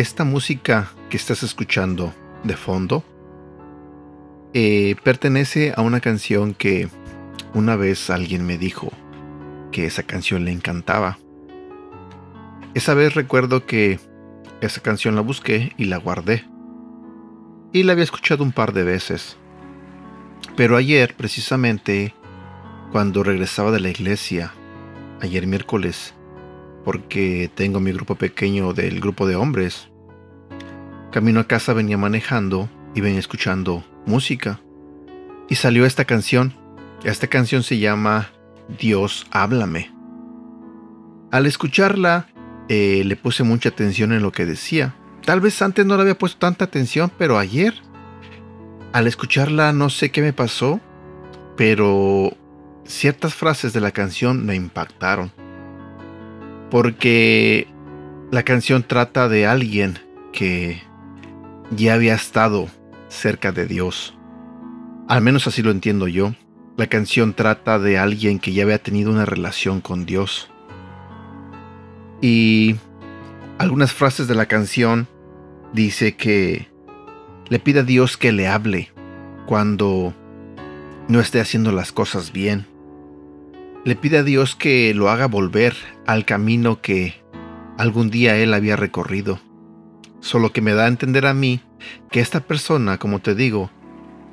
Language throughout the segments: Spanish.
esta música que estás escuchando de fondo eh, pertenece a una canción que una vez alguien me dijo que esa canción le encantaba. Esa vez recuerdo que esa canción la busqué y la guardé. Y la había escuchado un par de veces. Pero ayer, precisamente, cuando regresaba de la iglesia, ayer miércoles, porque tengo mi grupo pequeño del grupo de hombres, camino a casa venía manejando y venía escuchando música. Y salió esta canción. Esta canción se llama Dios háblame. Al escucharla, eh, le puse mucha atención en lo que decía. Tal vez antes no le había puesto tanta atención, pero ayer, al escucharla, no sé qué me pasó, pero ciertas frases de la canción me impactaron. Porque la canción trata de alguien que ya había estado cerca de Dios. Al menos así lo entiendo yo. La canción trata de alguien que ya había tenido una relación con Dios. Y algunas frases de la canción dice que le pide a Dios que le hable cuando no esté haciendo las cosas bien. Le pide a Dios que lo haga volver al camino que algún día él había recorrido. Solo que me da a entender a mí que esta persona, como te digo,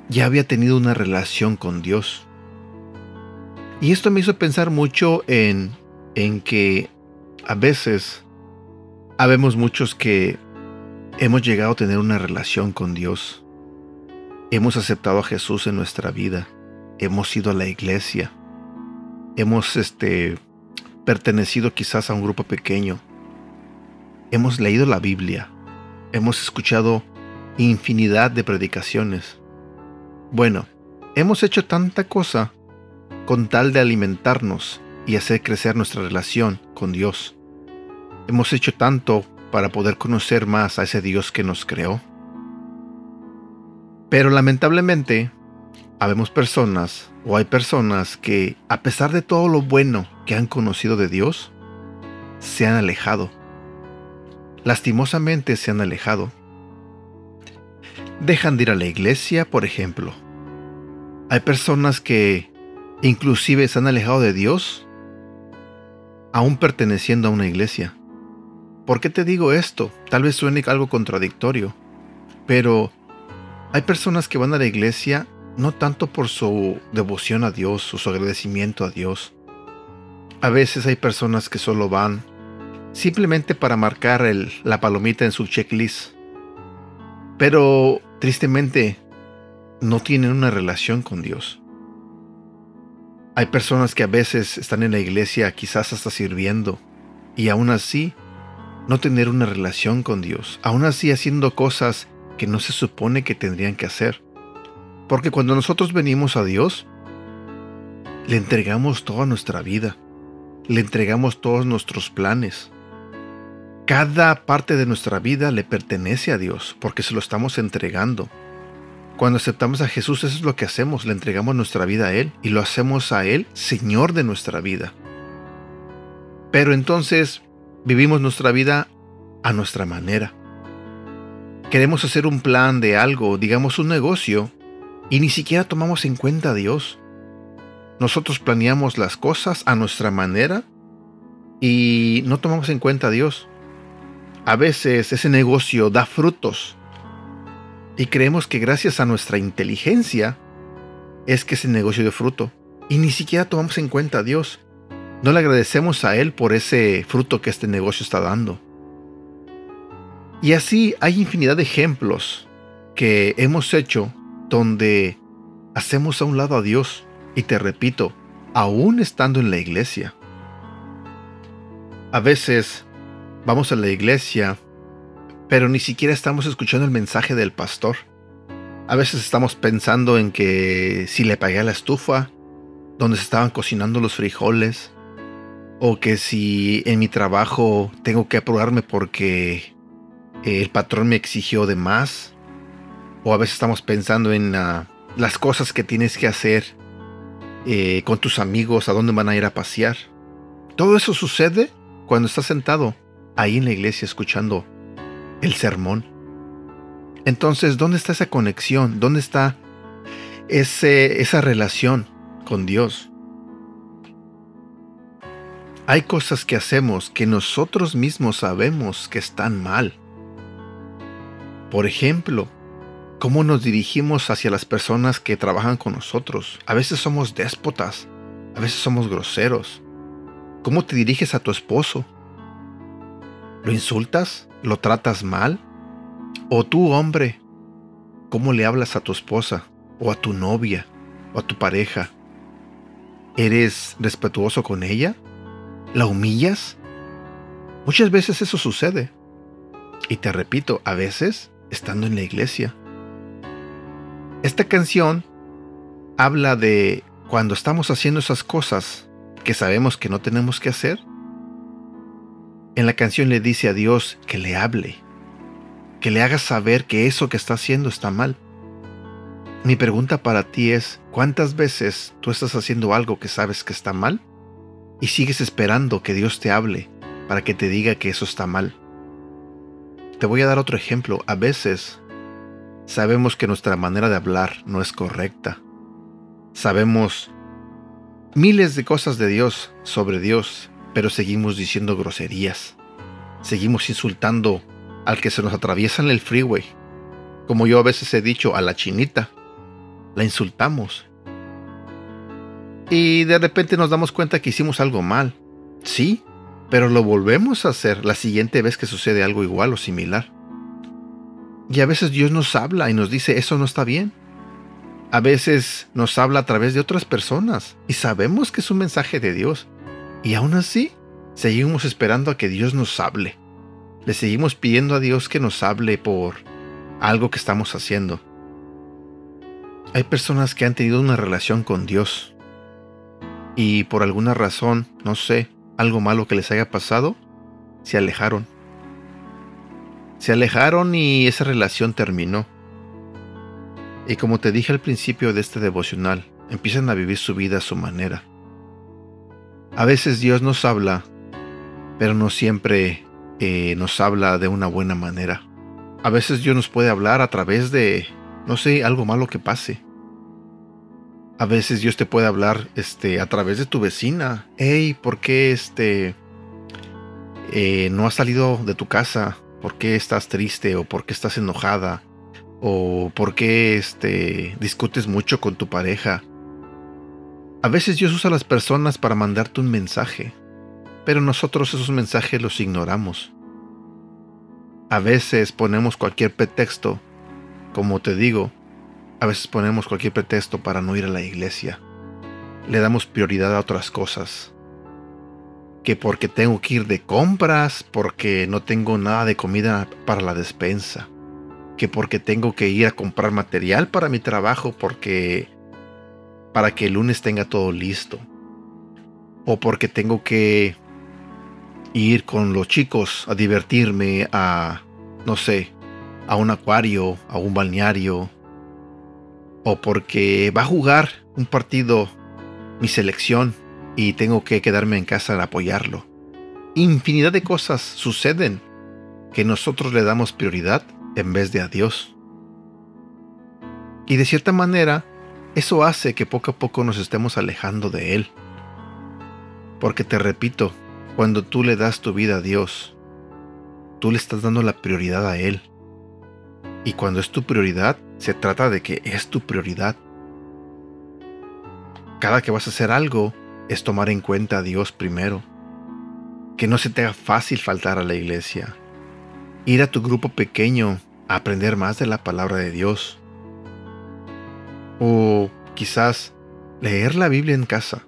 ya había tenido una relación con Dios. Y esto me hizo pensar mucho en, en que a veces habemos muchos que hemos llegado a tener una relación con Dios. Hemos aceptado a Jesús en nuestra vida. Hemos ido a la iglesia. Hemos este, pertenecido quizás a un grupo pequeño. Hemos leído la Biblia. Hemos escuchado infinidad de predicaciones. Bueno, hemos hecho tanta cosa con tal de alimentarnos y hacer crecer nuestra relación con Dios. Hemos hecho tanto para poder conocer más a ese Dios que nos creó. Pero lamentablemente, habemos personas o hay personas que, a pesar de todo lo bueno que han conocido de Dios, se han alejado. Lastimosamente se han alejado dejan de ir a la iglesia, por ejemplo. Hay personas que inclusive se han alejado de Dios, aún perteneciendo a una iglesia. ¿Por qué te digo esto? Tal vez suene algo contradictorio, pero hay personas que van a la iglesia no tanto por su devoción a Dios o su agradecimiento a Dios. A veces hay personas que solo van simplemente para marcar la palomita en su checklist. Pero tristemente no tienen una relación con Dios. Hay personas que a veces están en la iglesia quizás hasta sirviendo y aún así no tener una relación con Dios, aún así haciendo cosas que no se supone que tendrían que hacer. Porque cuando nosotros venimos a Dios, le entregamos toda nuestra vida, le entregamos todos nuestros planes, cada parte de nuestra vida le pertenece a Dios porque se lo estamos entregando. Cuando aceptamos a Jesús eso es lo que hacemos, le entregamos nuestra vida a Él y lo hacemos a Él Señor de nuestra vida. Pero entonces vivimos nuestra vida a nuestra manera. Queremos hacer un plan de algo, digamos un negocio, y ni siquiera tomamos en cuenta a Dios. Nosotros planeamos las cosas a nuestra manera y no tomamos en cuenta a Dios a veces ese negocio da frutos y creemos que gracias a nuestra inteligencia es que ese negocio de fruto y ni siquiera tomamos en cuenta a Dios. No le agradecemos a Él por ese fruto que este negocio está dando. Y así hay infinidad de ejemplos que hemos hecho donde hacemos a un lado a Dios y te repito, aún estando en la iglesia. A veces vamos a la iglesia, pero ni siquiera estamos escuchando el mensaje del pastor. A veces estamos pensando en que si le pagué a la estufa, donde se estaban cocinando los frijoles, o que si en mi trabajo tengo que apurarme porque el patrón me exigió de más, o a veces estamos pensando en las cosas que tienes que hacer eh, con tus amigos, a dónde van a ir a pasear. Todo eso sucede cuando estás sentado ahí en la iglesia escuchando el sermón. Entonces, ¿dónde está esa conexión? ¿Dónde está ese, esa relación con Dios? Hay cosas que hacemos que nosotros mismos sabemos que están mal. Por ejemplo, cómo nos dirigimos hacia las personas que trabajan con nosotros. A veces somos déspotas, a veces somos groseros. ¿Cómo te diriges a tu esposo? ¿Lo insultas? ¿Lo tratas mal? ¿O tú, hombre, cómo le hablas a tu esposa? ¿O a tu novia? ¿O a tu pareja? ¿Eres respetuoso con ella? ¿La humillas? Muchas veces eso sucede. Y te repito, a veces estando en la iglesia. Esta canción habla de cuando estamos haciendo esas cosas que sabemos que no tenemos que hacer. En la canción le dice a Dios que le hable, que le haga saber que eso que está haciendo está mal. Mi pregunta para ti es, ¿cuántas veces tú estás haciendo algo que sabes que está mal? y sigues esperando que Dios te hable para que te diga que eso está mal. Te voy a dar otro ejemplo. A veces sabemos que nuestra manera de hablar no es correcta. Sabemos miles de cosas de Dios sobre Dios, pero seguimos diciendo groserías. Seguimos insultando al que se nos atraviesa en el freeway. Como yo a veces he dicho a la chinita. La insultamos y de repente nos damos cuenta que hicimos algo mal. Sí, pero lo volvemos a hacer la siguiente vez que sucede algo igual o similar. Y a veces Dios nos habla y nos dice, eso no está bien. A veces nos habla a través de otras personas y sabemos que es un mensaje de Dios. Y aún así, seguimos esperando a que Dios nos hable. Le seguimos pidiendo a Dios que nos hable por algo que estamos haciendo. Hay personas que han tenido una relación con Dios y por alguna razón, no sé, algo malo que les haya pasado, se alejaron. Se alejaron y esa relación terminó. Y como te dije al principio de este devocional, empiezan a vivir su vida a su manera. A veces Dios nos habla, pero no siempre eh, nos habla de una buena manera. A veces Dios nos puede hablar a través de, no sé, algo malo que pase. A veces Dios te puede hablar este, a través de tu vecina. Hey, ¿por qué este, eh, no has salido de tu casa? ¿Por qué estás triste? ¿O por qué estás enojada? ¿O por qué este, discutes mucho con tu pareja? A veces Dios usa a las personas para mandarte un mensaje, pero nosotros esos mensajes los ignoramos. A veces ponemos cualquier pretexto, como te digo, a veces ponemos cualquier pretexto para no ir a la iglesia. Le damos prioridad a otras cosas. Que porque tengo que ir de compras, porque no tengo nada de comida para la despensa. Que porque tengo que ir a comprar material para mi trabajo, porque para que el lunes tenga todo listo. O porque tengo que ir con los chicos a divertirme a, no sé, a un acuario, a un balneario, o porque va a jugar un partido mi selección y tengo que quedarme en casa a apoyarlo. Infinidad de cosas suceden que nosotros le damos prioridad en vez de a Dios. Y de cierta manera, eso hace que poco a poco nos estemos alejando de Él. Porque te repito, cuando tú le das tu vida a Dios, tú le estás dando la prioridad a Él. Y cuando es tu prioridad, se trata de que es tu prioridad. Cada que vas a hacer algo es tomar en cuenta a Dios primero. Que no se te haga fácil faltar a la iglesia. Ir a tu grupo pequeño a aprender más de la palabra de Dios. O quizás leer la Biblia en casa.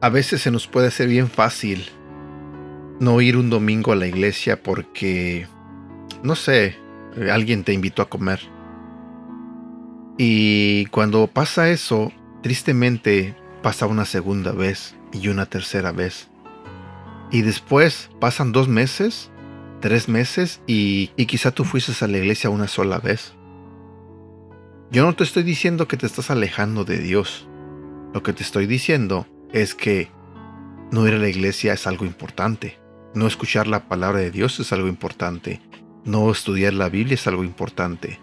A veces se nos puede hacer bien fácil no ir un domingo a la iglesia porque, no sé, alguien te invitó a comer. Y cuando pasa eso, tristemente pasa una segunda vez y una tercera vez. Y después pasan dos meses, tres meses y, y quizá tú fuiste a la iglesia una sola vez. Yo no te estoy diciendo que te estás alejando de Dios. Lo que te estoy diciendo es que no ir a la iglesia es algo importante. No escuchar la palabra de Dios es algo importante. No estudiar la Biblia es algo importante.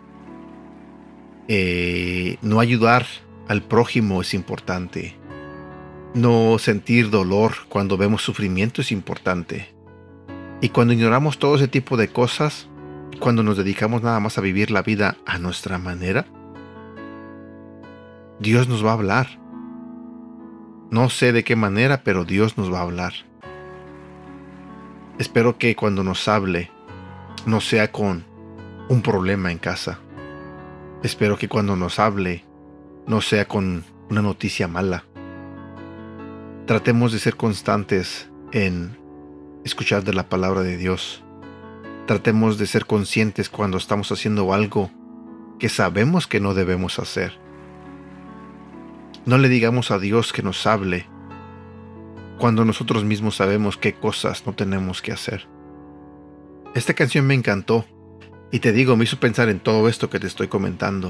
Eh, no ayudar al prójimo es importante. No sentir dolor cuando vemos sufrimiento es importante. Y cuando ignoramos todo ese tipo de cosas, cuando nos dedicamos nada más a vivir la vida a nuestra manera, Dios nos va a hablar. No sé de qué manera, pero Dios nos va a hablar. Espero que cuando nos hable no sea con un problema en casa. Espero que cuando nos hable no sea con una noticia mala. Tratemos de ser constantes en escuchar de la palabra de Dios. Tratemos de ser conscientes cuando estamos haciendo algo que sabemos que no debemos hacer. No le digamos a Dios que nos hable cuando nosotros mismos sabemos qué cosas no tenemos que hacer. Esta canción me encantó y te digo, me hizo pensar en todo esto que te estoy comentando.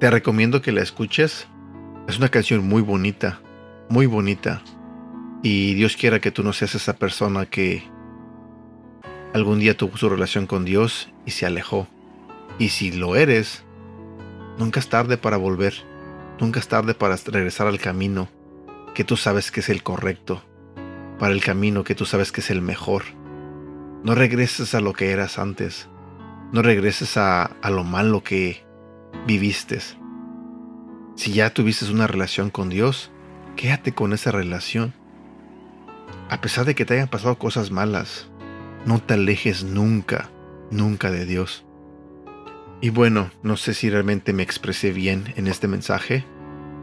Te recomiendo que la escuches. Es una canción muy bonita, muy bonita. Y Dios quiera que tú no seas esa persona que algún día tuvo su relación con Dios y se alejó. Y si lo eres, nunca es tarde para volver. Nunca es tarde para regresar al camino que tú sabes que es el correcto, para el camino que tú sabes que es el mejor. No regreses a lo que eras antes, no regreses a, lo malo que viviste. Si ya tuviste una relación con Dios, quédate con esa relación. A pesar de que te hayan pasado cosas malas, no te alejes nunca, nunca de Dios. Y bueno, no sé si realmente me expresé bien en este mensaje,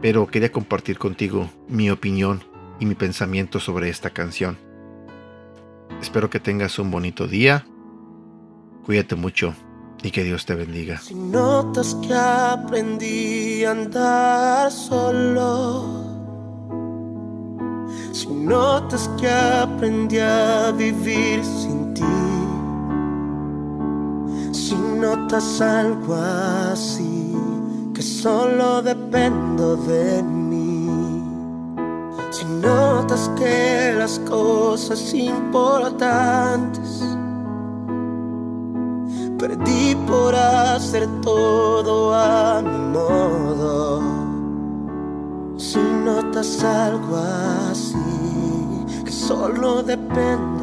pero quería compartir contigo mi opinión y mi pensamiento sobre esta canción. Espero que tengas un bonito día, cuídate mucho y que Dios te bendiga. Si notas que aprendí a andar solo, si notas que aprendí a vivir sin notas algo así solo dependo de mí. Si notas que las cosas importantes perdí por hacer todo a mi modo. Si notas algo así, que solo dependo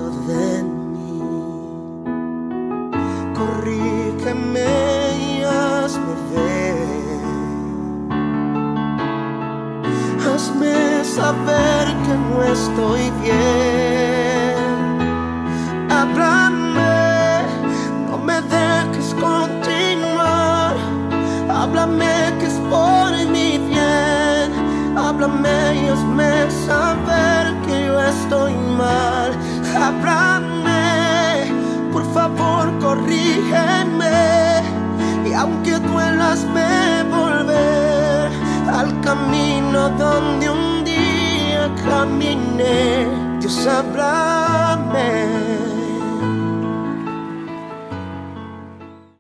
Háblame, por favor, corrígeme. Y aunque duelas, me volver al camino donde un día caminé. Dios habrá